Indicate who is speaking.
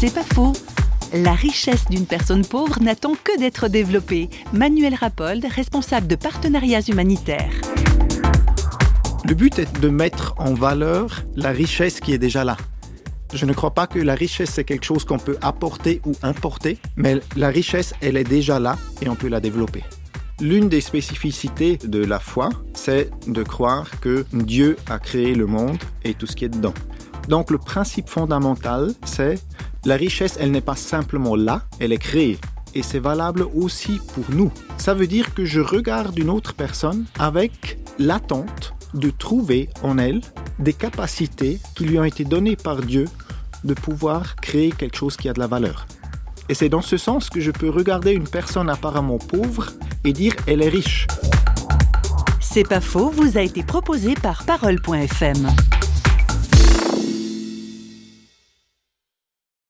Speaker 1: C'est pas faux. La richesse d'une personne pauvre n'attend que d'être développée. Manuel Rapold, responsable de partenariats humanitaires.
Speaker 2: Le but est de mettre en valeur la richesse qui est déjà là. Je ne crois pas que la richesse c'est quelque chose qu'on peut apporter ou importer, mais la richesse elle est déjà là et on peut la développer. L'une des spécificités de la foi, c'est de croire que Dieu a créé le monde et tout ce qui est dedans. Donc le principe fondamental, c'est la richesse, elle n'est pas simplement là, elle est créée. Et c'est valable aussi pour nous. Ça veut dire que je regarde une autre personne avec l'attente de trouver en elle des capacités qui lui ont été données par Dieu de pouvoir créer quelque chose qui a de la valeur. Et c'est dans ce sens que je peux regarder une personne apparemment pauvre et dire elle est riche.
Speaker 1: C'est pas faux, vous a été proposé par parole.fm.